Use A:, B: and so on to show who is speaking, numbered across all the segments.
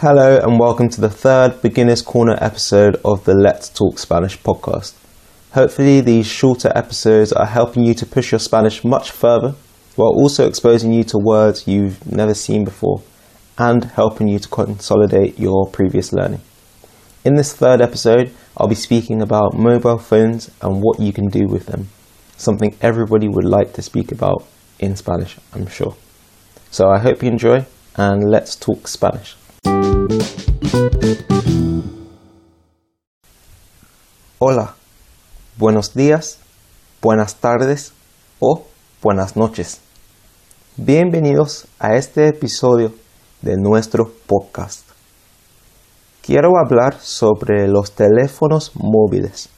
A: Hello, and welcome to the third Beginner's Corner episode of the Let's Talk Spanish podcast. Hopefully, these shorter episodes are helping you to push your Spanish much further while also exposing you to words you've never seen before and helping you to consolidate your previous learning. In this third episode, I'll be speaking about mobile phones and what you can do with them, something everybody would like to speak about in Spanish, I'm sure. So I hope you enjoy, and let's talk Spanish. Hola, buenos días, buenas tardes o buenas noches. Bienvenidos a este episodio de nuestro podcast. Quiero hablar sobre los teléfonos móviles.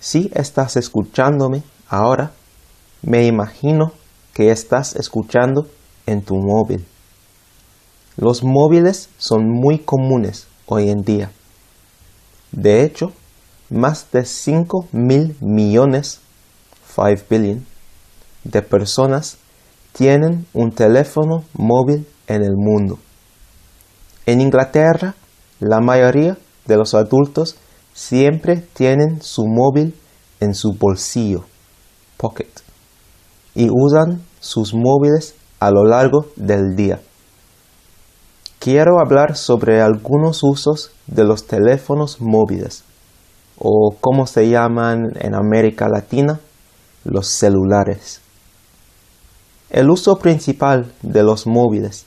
A: Si estás escuchándome ahora, me imagino que estás escuchando en tu móvil. Los móviles son muy comunes hoy en día. De hecho, más de 5 mil millones, 5 billion, de personas tienen un teléfono móvil en el mundo. En Inglaterra, la mayoría de los adultos siempre tienen su móvil en su bolsillo, pocket, y usan sus móviles a lo largo del día. Quiero hablar sobre algunos usos de los teléfonos móviles, o como se llaman en América Latina, los celulares. El uso principal de los móviles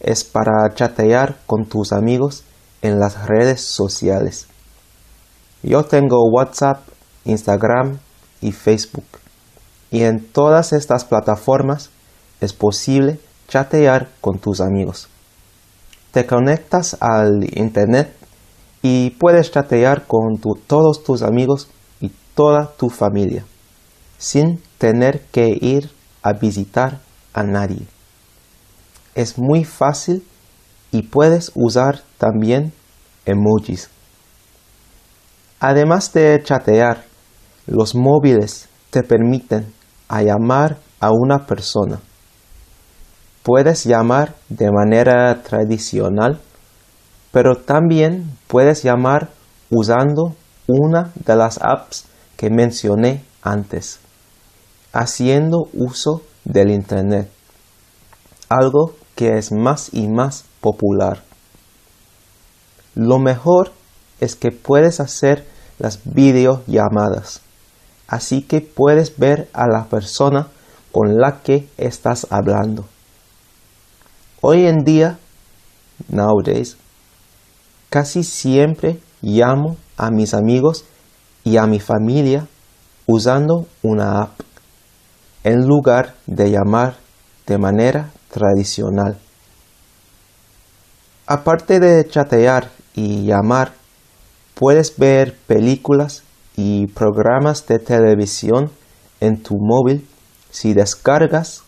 A: es para chatear con tus amigos en las redes sociales. Yo tengo WhatsApp, Instagram y Facebook. Y en todas estas plataformas es posible chatear con tus amigos. Te conectas al Internet y puedes chatear con todos tus amigos y toda tu familia sin tener que ir a visitar a nadie. Es muy fácil y puedes usar también emojis. Además de chatear, los móviles te permiten llamar a una persona. Puedes llamar de manera tradicional, pero también puedes llamar usando una de las apps que mencioné antes, haciendo uso del Internet, algo que es más y más popular. Lo mejor es que puedes hacer las videollamadas, así que puedes ver a la persona con la que estás hablando. Hoy en día, nowadays, casi siempre llamo a mis amigos y a mi familia usando una app en lugar de llamar de manera tradicional. Aparte de chatear y llamar, puedes ver películas y programas de televisión en tu móvil si descargas,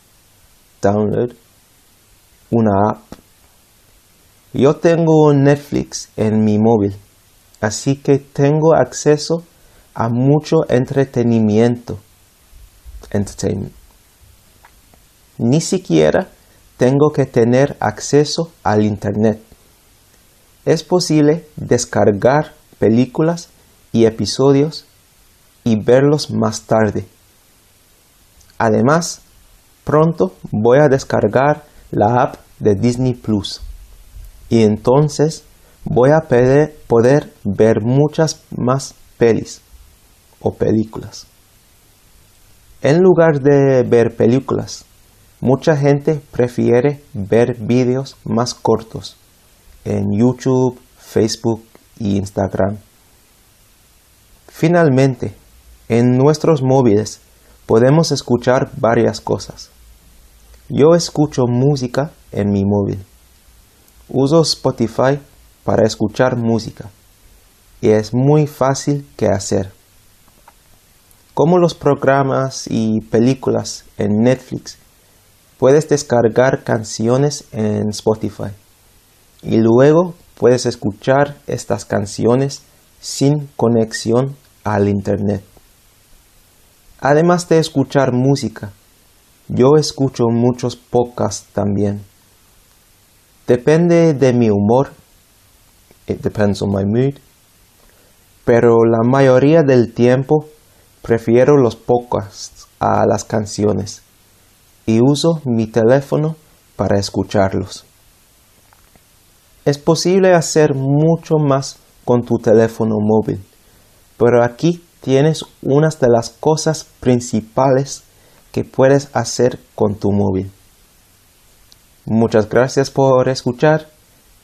A: download, una app. Yo tengo Netflix en mi móvil, así que tengo acceso a mucho entretenimiento entertainment. Ni siquiera tengo que tener acceso al Internet. Es posible descargar películas y episodios y verlos más tarde. Además, pronto voy a descargar la app de Disney Plus y entonces voy a poder, ver muchas más pelis o películas. En lugar de ver películas, mucha gente prefiere ver vídeos más cortos en YouTube, Facebook y Instagram. Finalmente, en nuestros móviles podemos escuchar varias cosas. Yo escucho música en mi móvil. Uso Spotify para escuchar música y es muy fácil que hacer como los programas y películas en Netflix, puedes descargar canciones en Spotify y luego puedes escuchar estas canciones sin conexión al Internet. Además de escuchar música, yo escucho muchos podcasts también. Depende de mi humor It depends on my mood. Pero la mayoría del tiempo prefiero los podcasts a las canciones y uso mi teléfono para escucharlos. Es posible hacer mucho más con tu teléfono móvil, pero aquí tienes unas de las cosas principales que puedes hacer con tu móvil. Muchas gracias por escuchar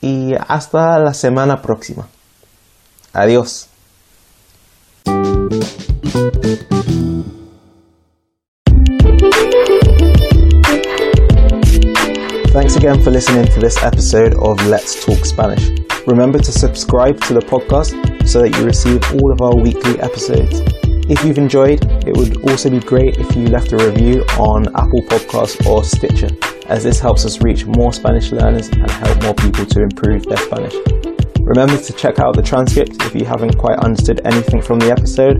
A: y hasta la semana próxima. Adiós. Thanks again for listening to this episode of Let's Talk Spanish. Remember to subscribe to the podcast so that you receive all of our weekly episodes. If you've enjoyed, it would also be great if you left a review on Apple Podcasts or Stitcher, as this helps us reach more Spanish learners and help more people to improve their Spanish. Remember to check out the transcript if you haven't quite understood anything from the episode,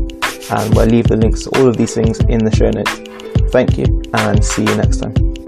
A: and we'll leave the links to all of these things in the show notes. Thank you, and see you next time.